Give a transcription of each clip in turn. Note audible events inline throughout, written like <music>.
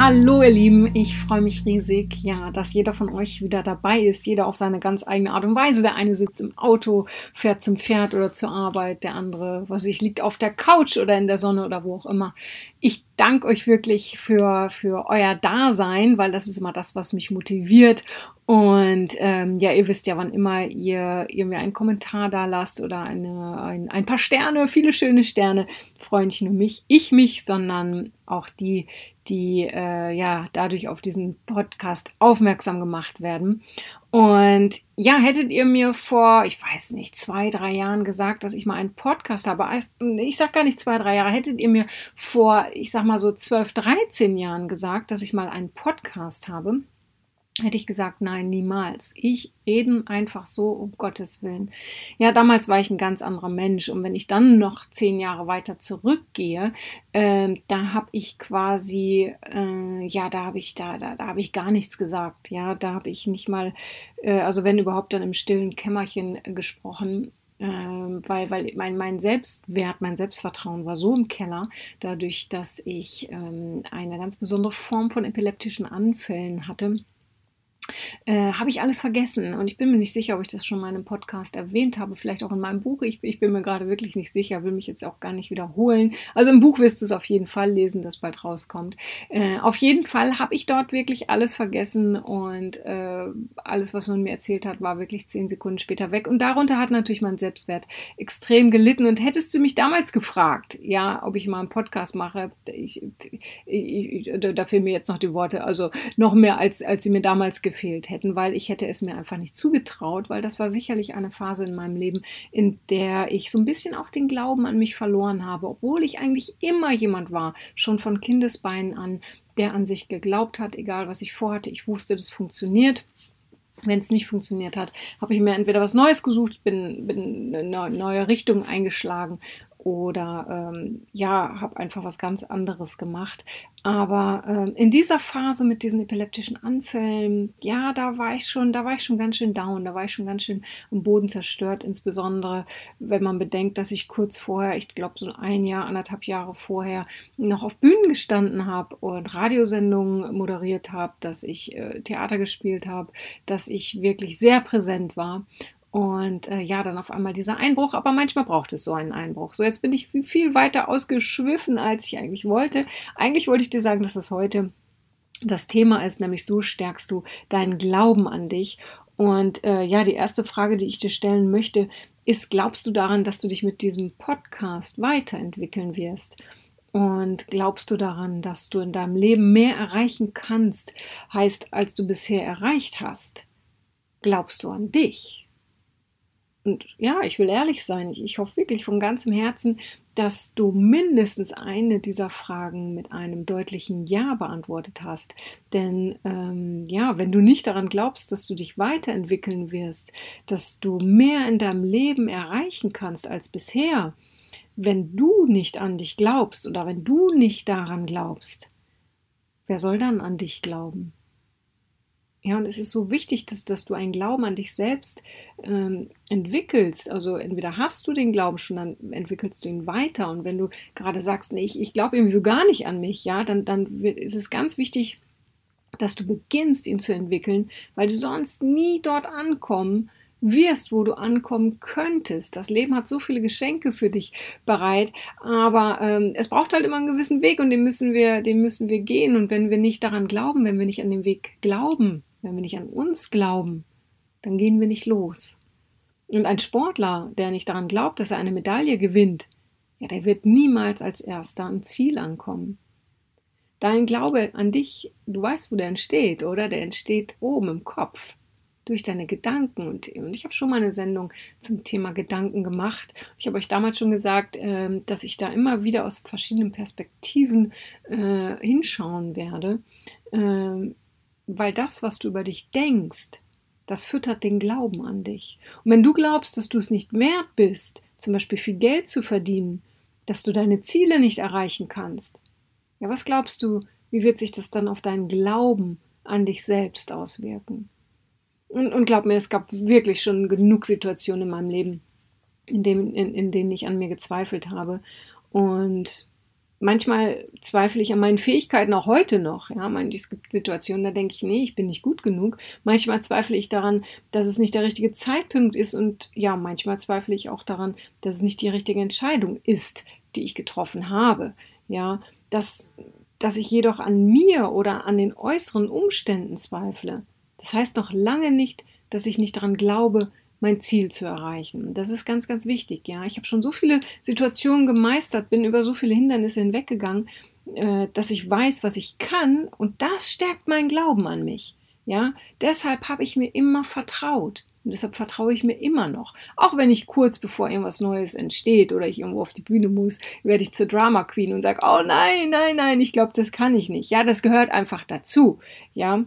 Hallo ihr Lieben, ich freue mich riesig, ja, dass jeder von euch wieder dabei ist, jeder auf seine ganz eigene Art und Weise. Der eine sitzt im Auto, fährt zum Pferd oder zur Arbeit, der andere, was ich, liegt auf der Couch oder in der Sonne oder wo auch immer. Ich danke euch wirklich für, für euer Dasein, weil das ist immer das, was mich motiviert. Und ähm, ja, ihr wisst ja, wann immer ihr, ihr mir einen Kommentar da lasst oder eine, ein, ein paar Sterne, viele schöne Sterne, freuen nicht nur mich, ich mich, sondern auch die, die äh, ja dadurch auf diesen Podcast aufmerksam gemacht werden. Und ja, hättet ihr mir vor, ich weiß nicht, zwei, drei Jahren gesagt, dass ich mal einen Podcast habe, ich sag gar nicht zwei, drei Jahre, hättet ihr mir vor, ich sag mal so zwölf, dreizehn Jahren gesagt, dass ich mal einen Podcast habe, hätte ich gesagt, nein, niemals. Ich reden einfach so um Gottes Willen. Ja, damals war ich ein ganz anderer Mensch und wenn ich dann noch zehn Jahre weiter zurückgehe, äh, da habe ich quasi, äh, ja, da habe ich da, da, da habe ich gar nichts gesagt. Ja, da habe ich nicht mal, äh, also wenn überhaupt dann im stillen Kämmerchen gesprochen. Ähm, weil, weil mein, mein Selbstwert, mein Selbstvertrauen war so im Keller, dadurch, dass ich ähm, eine ganz besondere Form von epileptischen Anfällen hatte äh, habe ich alles vergessen. Und ich bin mir nicht sicher, ob ich das schon mal in einem Podcast erwähnt habe, vielleicht auch in meinem Buch. Ich, ich bin mir gerade wirklich nicht sicher, will mich jetzt auch gar nicht wiederholen. Also im Buch wirst du es auf jeden Fall lesen, das bald rauskommt. Äh, auf jeden Fall habe ich dort wirklich alles vergessen und äh, alles, was man mir erzählt hat, war wirklich zehn Sekunden später weg. Und darunter hat natürlich mein Selbstwert extrem gelitten. Und hättest du mich damals gefragt, ja, ob ich mal einen Podcast mache, ich, ich, da fehlen mir jetzt noch die Worte, also noch mehr als, als sie mir damals gefehlt hätten, weil ich hätte es mir einfach nicht zugetraut, weil das war sicherlich eine Phase in meinem Leben, in der ich so ein bisschen auch den Glauben an mich verloren habe, obwohl ich eigentlich immer jemand war, schon von Kindesbeinen an, der an sich geglaubt hat, egal was ich vorhatte, ich wusste, das funktioniert. Wenn es nicht funktioniert hat, habe ich mir entweder was Neues gesucht, bin, bin eine neue Richtung eingeschlagen oder ähm, ja, habe einfach was ganz anderes gemacht. Aber ähm, in dieser Phase mit diesen epileptischen Anfällen, ja, da war ich schon, da war ich schon ganz schön down, da war ich schon ganz schön am Boden zerstört, insbesondere wenn man bedenkt, dass ich kurz vorher, ich glaube so ein Jahr, anderthalb Jahre vorher, noch auf Bühnen gestanden habe und Radiosendungen moderiert habe, dass ich äh, Theater gespielt habe, dass ich wirklich sehr präsent war. Und äh, ja, dann auf einmal dieser Einbruch, aber manchmal braucht es so einen Einbruch. So, jetzt bin ich viel weiter ausgeschwiffen, als ich eigentlich wollte. Eigentlich wollte ich dir sagen, dass das heute das Thema ist, nämlich so stärkst du deinen Glauben an dich. Und äh, ja, die erste Frage, die ich dir stellen möchte, ist, glaubst du daran, dass du dich mit diesem Podcast weiterentwickeln wirst? Und glaubst du daran, dass du in deinem Leben mehr erreichen kannst, heißt, als du bisher erreicht hast? Glaubst du an dich? Und ja, ich will ehrlich sein, ich, ich hoffe wirklich von ganzem Herzen, dass du mindestens eine dieser Fragen mit einem deutlichen Ja beantwortet hast. Denn ähm, ja, wenn du nicht daran glaubst, dass du dich weiterentwickeln wirst, dass du mehr in deinem Leben erreichen kannst als bisher, wenn du nicht an dich glaubst oder wenn du nicht daran glaubst, wer soll dann an dich glauben? Ja, und es ist so wichtig, dass, dass du einen Glauben an dich selbst ähm, entwickelst. Also entweder hast du den Glauben schon, dann entwickelst du ihn weiter. Und wenn du gerade sagst, nee, ich, ich glaube irgendwie so gar nicht an mich, ja, dann, dann ist es ganz wichtig, dass du beginnst, ihn zu entwickeln, weil du sonst nie dort ankommen wirst, wo du ankommen könntest. Das Leben hat so viele Geschenke für dich bereit, aber ähm, es braucht halt immer einen gewissen Weg und den müssen wir, den müssen wir gehen. Und wenn wir nicht daran glauben, wenn wir nicht an den Weg glauben, wenn wir nicht an uns glauben, dann gehen wir nicht los. Und ein Sportler, der nicht daran glaubt, dass er eine Medaille gewinnt, ja, der wird niemals als erster am Ziel ankommen. Dein Glaube an dich, du weißt, wo der entsteht, oder? Der entsteht oben im Kopf durch deine Gedanken. Und, und ich habe schon mal eine Sendung zum Thema Gedanken gemacht. Ich habe euch damals schon gesagt, äh, dass ich da immer wieder aus verschiedenen Perspektiven äh, hinschauen werde. Weil das, was du über dich denkst, das füttert den Glauben an dich. Und wenn du glaubst, dass du es nicht wert bist, zum Beispiel viel Geld zu verdienen, dass du deine Ziele nicht erreichen kannst, Ja, was glaubst du, wie wird sich das dann auf deinen Glauben an dich selbst auswirken? Und, und glaub mir, es gab wirklich schon genug Situationen in meinem Leben, in, dem, in, in denen ich an mir gezweifelt habe. Und manchmal zweifle ich an meinen Fähigkeiten auch heute noch. Ja, meine, es gibt Situationen, da denke ich, nee, ich bin nicht gut genug. Manchmal zweifle ich daran, dass es nicht der richtige Zeitpunkt ist und ja, manchmal zweifle ich auch daran, dass es nicht die richtige Entscheidung ist, die ich getroffen habe. Ja, dass, dass ich jedoch an mir oder an den äußeren Umständen zweifle. Das heißt noch lange nicht, dass ich nicht daran glaube, mein Ziel zu erreichen. Das ist ganz, ganz wichtig. Ja, ich habe schon so viele Situationen gemeistert, bin über so viele Hindernisse hinweggegangen, äh, dass ich weiß, was ich kann, und das stärkt meinen Glauben an mich. Ja, deshalb habe ich mir immer vertraut. Und deshalb vertraue ich mir immer noch. Auch wenn ich kurz bevor irgendwas Neues entsteht oder ich irgendwo auf die Bühne muss, werde ich zur Drama Queen und sage, oh nein, nein, nein, ich glaube, das kann ich nicht. Ja, das gehört einfach dazu. Ja,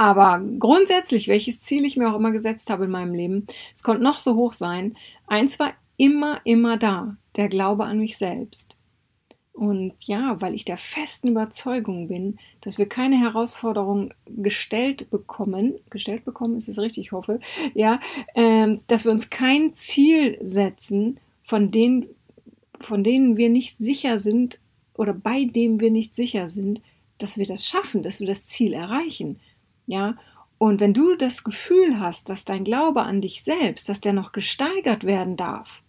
aber grundsätzlich, welches Ziel ich mir auch immer gesetzt habe in meinem Leben, es konnte noch so hoch sein, eins war immer, immer da, der Glaube an mich selbst. Und ja, weil ich der festen Überzeugung bin, dass wir keine Herausforderung gestellt bekommen, gestellt bekommen ist es richtig, ich hoffe, ja, äh, dass wir uns kein Ziel setzen, von denen, von denen wir nicht sicher sind oder bei dem wir nicht sicher sind, dass wir das schaffen, dass wir das Ziel erreichen. Ja, und wenn du das Gefühl hast, dass dein Glaube an dich selbst, dass der noch gesteigert werden darf,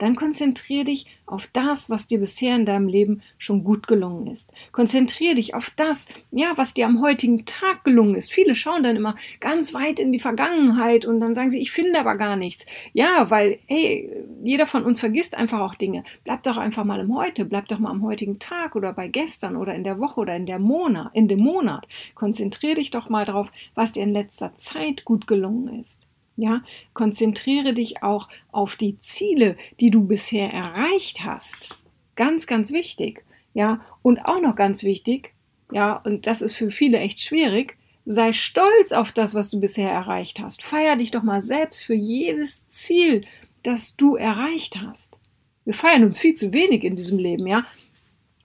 dann konzentriere dich auf das, was dir bisher in deinem Leben schon gut gelungen ist. Konzentriere dich auf das, ja, was dir am heutigen Tag gelungen ist. Viele schauen dann immer ganz weit in die Vergangenheit und dann sagen sie, ich finde aber gar nichts. Ja, weil, hey, jeder von uns vergisst einfach auch Dinge. Bleib doch einfach mal im Heute, bleib doch mal am heutigen Tag oder bei gestern oder in der Woche oder in der Monat, in dem Monat. Konzentriere dich doch mal drauf, was dir in letzter Zeit gut gelungen ist. Ja, konzentriere dich auch auf die Ziele, die du bisher erreicht hast. Ganz, ganz wichtig. Ja, und auch noch ganz wichtig, ja, und das ist für viele echt schwierig, sei stolz auf das, was du bisher erreicht hast. Feier dich doch mal selbst für jedes Ziel, das du erreicht hast. Wir feiern uns viel zu wenig in diesem Leben, ja.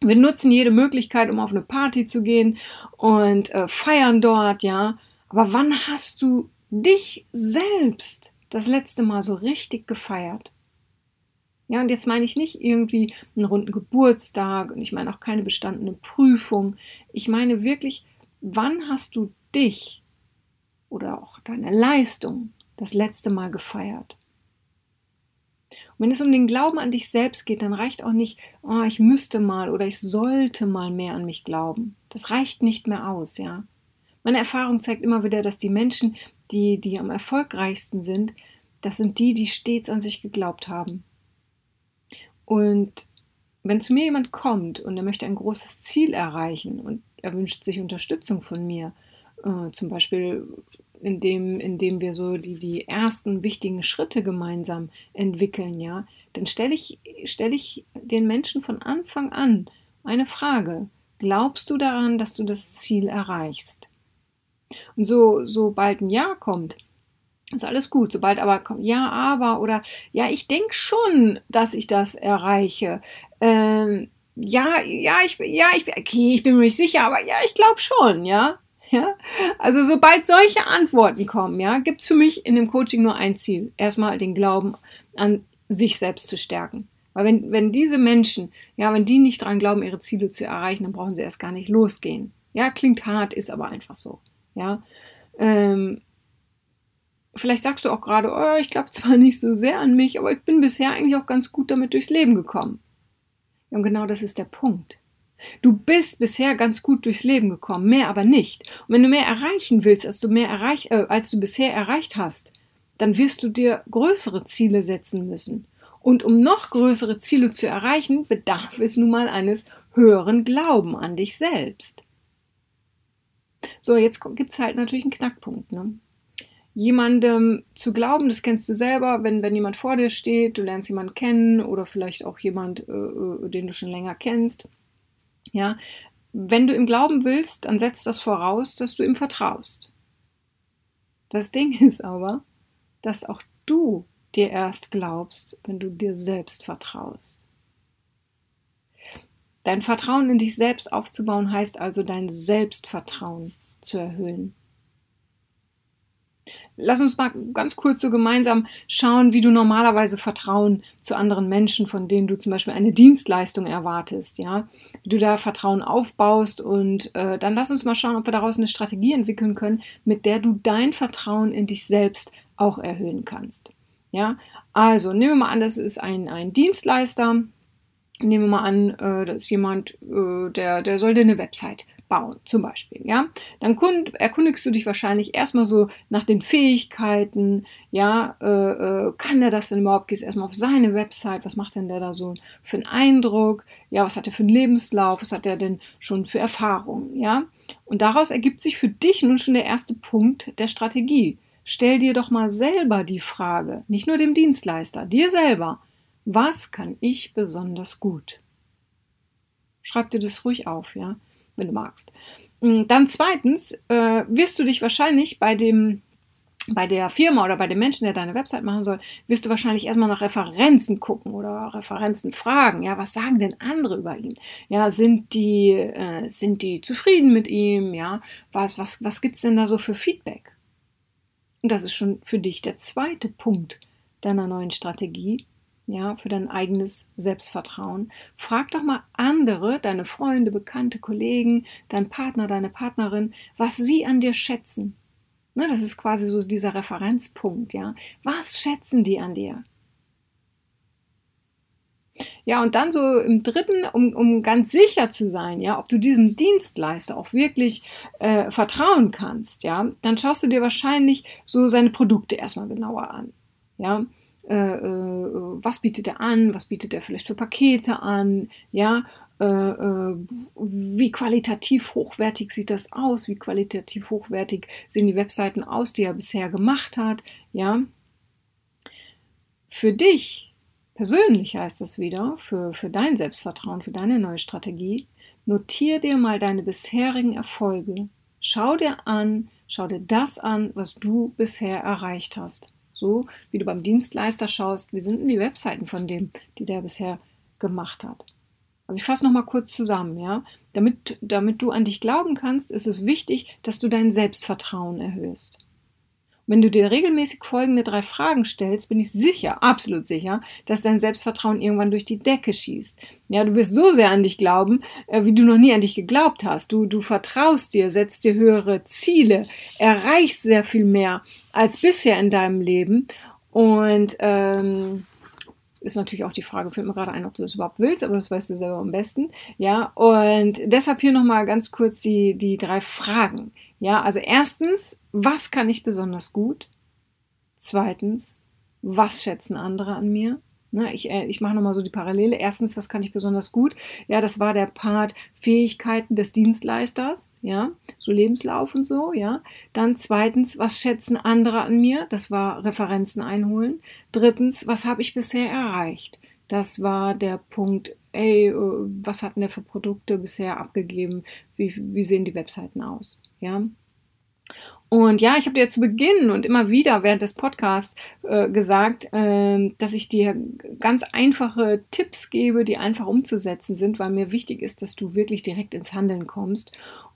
Wir nutzen jede Möglichkeit, um auf eine Party zu gehen und äh, feiern dort, ja. Aber wann hast du dich selbst das letzte Mal so richtig gefeiert? Ja, und jetzt meine ich nicht irgendwie einen runden Geburtstag und ich meine auch keine bestandene Prüfung. Ich meine wirklich, wann hast du dich oder auch deine Leistung das letzte Mal gefeiert? Und wenn es um den Glauben an dich selbst geht, dann reicht auch nicht, oh, ich müsste mal oder ich sollte mal mehr an mich glauben. Das reicht nicht mehr aus, ja. Meine Erfahrung zeigt immer wieder, dass die Menschen, die, die am erfolgreichsten sind, das sind die, die stets an sich geglaubt haben. Und wenn zu mir jemand kommt und er möchte ein großes Ziel erreichen und er wünscht sich Unterstützung von mir, äh, zum Beispiel indem, indem wir so die, die ersten wichtigen Schritte gemeinsam entwickeln, ja, dann stelle ich, stelle ich den Menschen von Anfang an eine Frage. Glaubst du daran, dass du das Ziel erreichst? Und so, sobald ein Ja kommt, ist alles gut. Sobald aber kommt, ja, aber oder ja, ich denke schon, dass ich das erreiche. Ähm, ja, ja, ich bin, ja, ich bin, okay, ich bin mir nicht sicher, aber ja, ich glaube schon, ja. Ja, also sobald solche Antworten kommen, ja, gibt es für mich in dem Coaching nur ein Ziel. Erstmal den Glauben an sich selbst zu stärken. Weil wenn, wenn diese Menschen, ja, wenn die nicht dran glauben, ihre Ziele zu erreichen, dann brauchen sie erst gar nicht losgehen. Ja, klingt hart, ist aber einfach so. Ja, ähm, vielleicht sagst du auch gerade, oh, ich glaube zwar <laughs> nicht so sehr an mich, aber ich bin bisher eigentlich auch ganz gut damit durchs Leben gekommen. Ja, und genau das ist der Punkt. Du bist bisher ganz gut durchs Leben gekommen, mehr aber nicht. Und wenn du mehr erreichen willst, als du mehr erreich, äh, als du bisher erreicht hast, dann wirst du dir größere Ziele setzen müssen. Und um noch größere Ziele zu erreichen, bedarf es nun mal eines höheren Glauben an dich selbst. So, jetzt gibt es halt natürlich einen Knackpunkt. Ne? Jemandem zu glauben, das kennst du selber, wenn, wenn jemand vor dir steht, du lernst jemanden kennen oder vielleicht auch jemand, äh, äh den du schon länger kennst. Ja, wenn du ihm glauben willst, dann setzt das voraus, dass du ihm vertraust. Das Ding <laughs> ist aber, dass auch du dir erst glaubst, wenn du dir selbst vertraust. Dein Vertrauen in dich selbst aufzubauen heißt also dein Selbstvertrauen zu erhöhen. Lass uns mal ganz kurz so gemeinsam schauen, wie du normalerweise Vertrauen zu anderen Menschen, von denen du zum Beispiel eine Dienstleistung erwartest, ja, wie du da Vertrauen aufbaust und äh, dann lass uns mal schauen, ob wir daraus eine Strategie entwickeln können, mit der du dein Vertrauen in dich selbst auch erhöhen kannst. Ja, also nehmen wir mal an, das ist ein, ein Dienstleister. Nehmen wir mal an, äh, das ist jemand, äh, der, der soll dir eine Website bauen, zum Beispiel, ja, dann erkundigst du dich wahrscheinlich erstmal so nach den Fähigkeiten, ja, äh, äh, kann der das denn überhaupt? Gehst erstmal auf seine Website, was macht denn der da so für einen Eindruck? Ja, was hat er für einen Lebenslauf? Was hat er denn schon für Erfahrungen, ja? Und daraus ergibt sich für dich nun schon der erste Punkt der Strategie. Stell dir doch mal selber die Frage, nicht nur dem Dienstleister, dir selber, was kann ich besonders gut? Schreib dir das ruhig auf, ja wenn du magst. Mm, dann zweitens äh, wirst du dich wahrscheinlich bei dem bei der Firma oder bei dem Menschen, der deine Website machen soll, wirst du wahrscheinlich erstmal nach Referenzen gucken oder Referenzen fragen. Ja, was sagen denn andere über ihn? Ja, sind die, äh, sind die zufrieden mit ihm? Ja, was, was, was gibt's denn da so für Feedback? Und das ist schon für dich der zweite Punkt deiner neuen Strategie ja, für dein eigenes Selbstvertrauen. Frag doch mal andere, deine Freunde, Bekannte, Kollegen, dein Partner, deine Partnerin, was sie an dir schätzen. Ne, das ist quasi so dieser Referenzpunkt, ja. Was schätzen die an dir? Ja, und dann so im dritten, um, um ganz sicher zu sein, ja, ob du diesem Dienstleister auch wirklich äh, vertrauen kannst, ja, dann schaust du dir wahrscheinlich so seine Produkte erstmal genauer an. Ja, was bietet er an, was bietet er vielleicht für Pakete an, ja, äh, äh, wie qualitativ hochwertig sieht das aus, wie qualitativ hochwertig sehen die Webseiten aus, die er bisher gemacht hat, ja. Für dich persönlich heißt das wieder, für, für dein Selbstvertrauen, für deine neue Strategie, notier dir mal deine bisherigen Erfolge. Schau dir an, schau dir das an, was du bisher erreicht hast. So wie du beim Dienstleister schaust, wie sind denn die Webseiten von dem, die der bisher gemacht hat. Also ich fasse nochmal kurz zusammen, ja. Damit, damit du an dich glauben kannst, ist es wichtig, dass du dein Selbstvertrauen erhöhst. Wenn du dir regelmäßig folgende drei Fragen stellst, bin ich sicher, absolut sicher, dass dein Selbstvertrauen irgendwann durch die Decke schießt. Ja, du wirst so sehr an dich glauben, äh, wie du noch nie an dich geglaubt hast. Du, du vertraust dir, setzt dir höhere Ziele, erreichst sehr viel mehr als bisher in deinem Leben. Und ähm, ist natürlich auch die Frage, fällt mir gerade ein, ob du das überhaupt willst, aber das weißt du selber am besten. Ja, und deshalb hier nochmal ganz kurz die, die drei Fragen. Ja, also erstens, was kann ich besonders gut? Zweitens, was schätzen andere an mir? Ne, ich äh, ich mache nochmal so die Parallele. Erstens, was kann ich besonders gut? Ja, das war der Part Fähigkeiten des Dienstleisters, ja, so Lebenslauf und so, ja. Dann zweitens, was schätzen andere an mir? Das war Referenzen einholen. Drittens, was habe ich bisher erreicht? Das war der Punkt, ey, äh, was hatten der für Produkte bisher abgegeben? Wie, wie sehen die Webseiten aus? Ja. Und ja, ich habe dir zu Beginn und immer wieder während des Podcasts äh, gesagt, äh, dass ich dir ganz einfache Tipps gebe, die einfach umzusetzen sind, weil mir wichtig ist, dass du wirklich direkt ins Handeln kommst.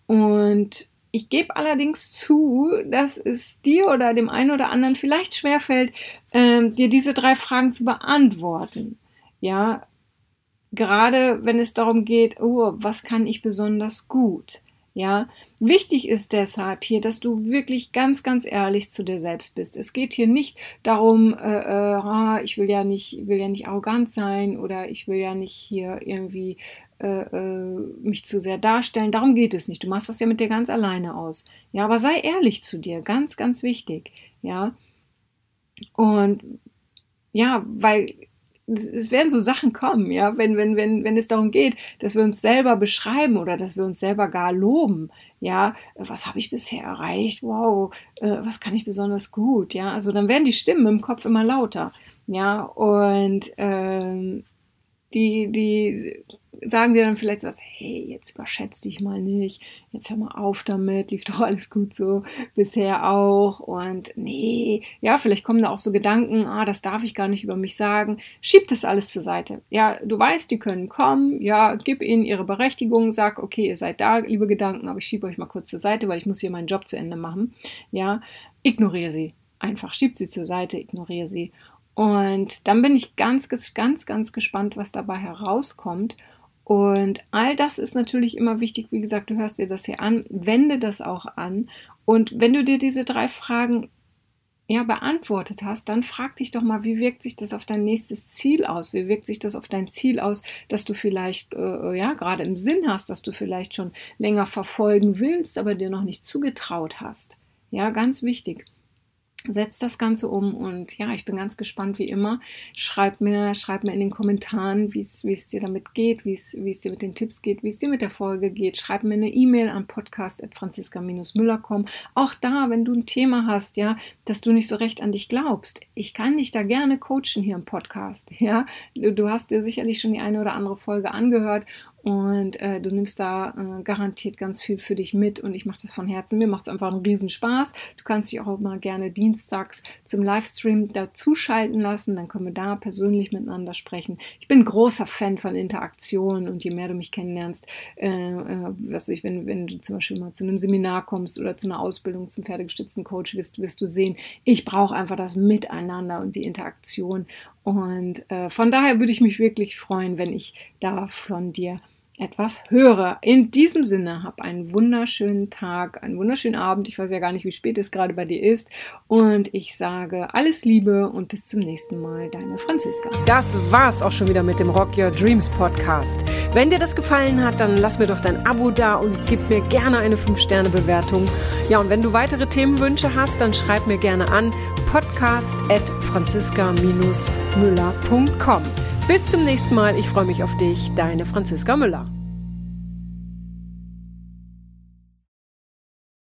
Und ich gebe allerdings zu, dass es dir oder dem einen oder anderen vielleicht schwerfällt, äh, dir diese drei Fragen zu beantworten. Ja, gerade wenn es darum geht, oh, was kann ich besonders gut? Ja, wichtig ist deshalb hier, dass du wirklich ganz, ganz ehrlich zu dir selbst bist. Es geht hier nicht darum, äh, äh, ich will ja nicht, will ja nicht arrogant sein oder ich will ja nicht hier irgendwie äh, äh, mich zu sehr darstellen. Darum geht es nicht. Du machst das ja mit dir ganz alleine aus. Ja, aber sei ehrlich zu dir. Ganz, ganz wichtig. Ja. Und ja, weil es werden so Sachen kommen, ja, wenn, wenn, wenn, wenn es darum geht, dass wir uns selber beschreiben oder dass wir uns selber gar loben, ja, was habe ich bisher erreicht, wow, äh, was kann ich besonders gut, ja, also dann werden die Stimmen im Kopf immer lauter, ja, und ähm, die, die, sagen dir dann vielleicht was, hey, jetzt überschätz dich mal nicht, jetzt hör mal auf damit, lief doch alles gut so, bisher auch und nee, ja, vielleicht kommen da auch so Gedanken, ah, das darf ich gar nicht über mich sagen, schieb das alles zur Seite. Ja, du weißt, die können kommen, ja, gib ihnen ihre Berechtigung, sag, okay, ihr seid da, liebe Gedanken, aber ich schiebe euch mal kurz zur Seite, weil ich muss hier meinen Job zu Ende machen, ja, ignoriere sie. Einfach schieb sie zur Seite, ignoriere sie und dann bin ich ganz, ganz, ganz gespannt, was dabei herauskommt. Und all das ist natürlich immer wichtig. Wie gesagt, du hörst dir das hier an, wende das auch an. Und wenn du dir diese drei Fragen ja, beantwortet hast, dann frag dich doch mal, wie wirkt sich das auf dein nächstes Ziel aus? Wie wirkt sich das auf dein Ziel aus, dass du vielleicht, äh, ja, gerade im Sinn hast, dass du vielleicht schon länger verfolgen willst, aber dir noch nicht zugetraut hast? Ja, ganz wichtig setzt das Ganze um und ja, ich bin ganz gespannt wie immer. Schreib mir, schreib mir in den Kommentaren, wie es, dir damit geht, wie es, wie es dir mit den Tipps geht, wie es dir mit der Folge geht. Schreib mir eine E-Mail an podcast.franziska-müller.com. Auch da, wenn du ein Thema hast, ja, dass du nicht so recht an dich glaubst. Ich kann dich da gerne coachen hier im Podcast, ja. Du, du hast dir sicherlich schon die eine oder andere Folge angehört und äh, du nimmst da äh, garantiert ganz viel für dich mit und ich mache das von Herzen. Mir macht es einfach einen Riesenspaß. Du kannst dich auch mal gerne dienstags zum Livestream dazuschalten lassen. Dann können wir da persönlich miteinander sprechen. Ich bin großer Fan von Interaktion und je mehr du mich kennenlernst, äh, äh, was ich, wenn, wenn du zum Beispiel mal zu einem Seminar kommst oder zu einer Ausbildung zum pferdegestützten Coach, wirst, wirst du sehen, ich brauche einfach das Miteinander und die Interaktion. Und äh, von daher würde ich mich wirklich freuen, wenn ich da von dir etwas höre. In diesem Sinne, hab einen wunderschönen Tag, einen wunderschönen Abend. Ich weiß ja gar nicht, wie spät es gerade bei dir ist. Und ich sage alles Liebe und bis zum nächsten Mal, deine Franziska. Das war's auch schon wieder mit dem Rock Your Dreams Podcast. Wenn dir das gefallen hat, dann lass mir doch dein Abo da und gib mir gerne eine 5-Sterne-Bewertung. Ja, und wenn du weitere Themenwünsche hast, dann schreib mir gerne an podcast at franziska-müller.com. Bis zum nächsten Mal. Ich freue mich auf dich. Deine Franziska Müller.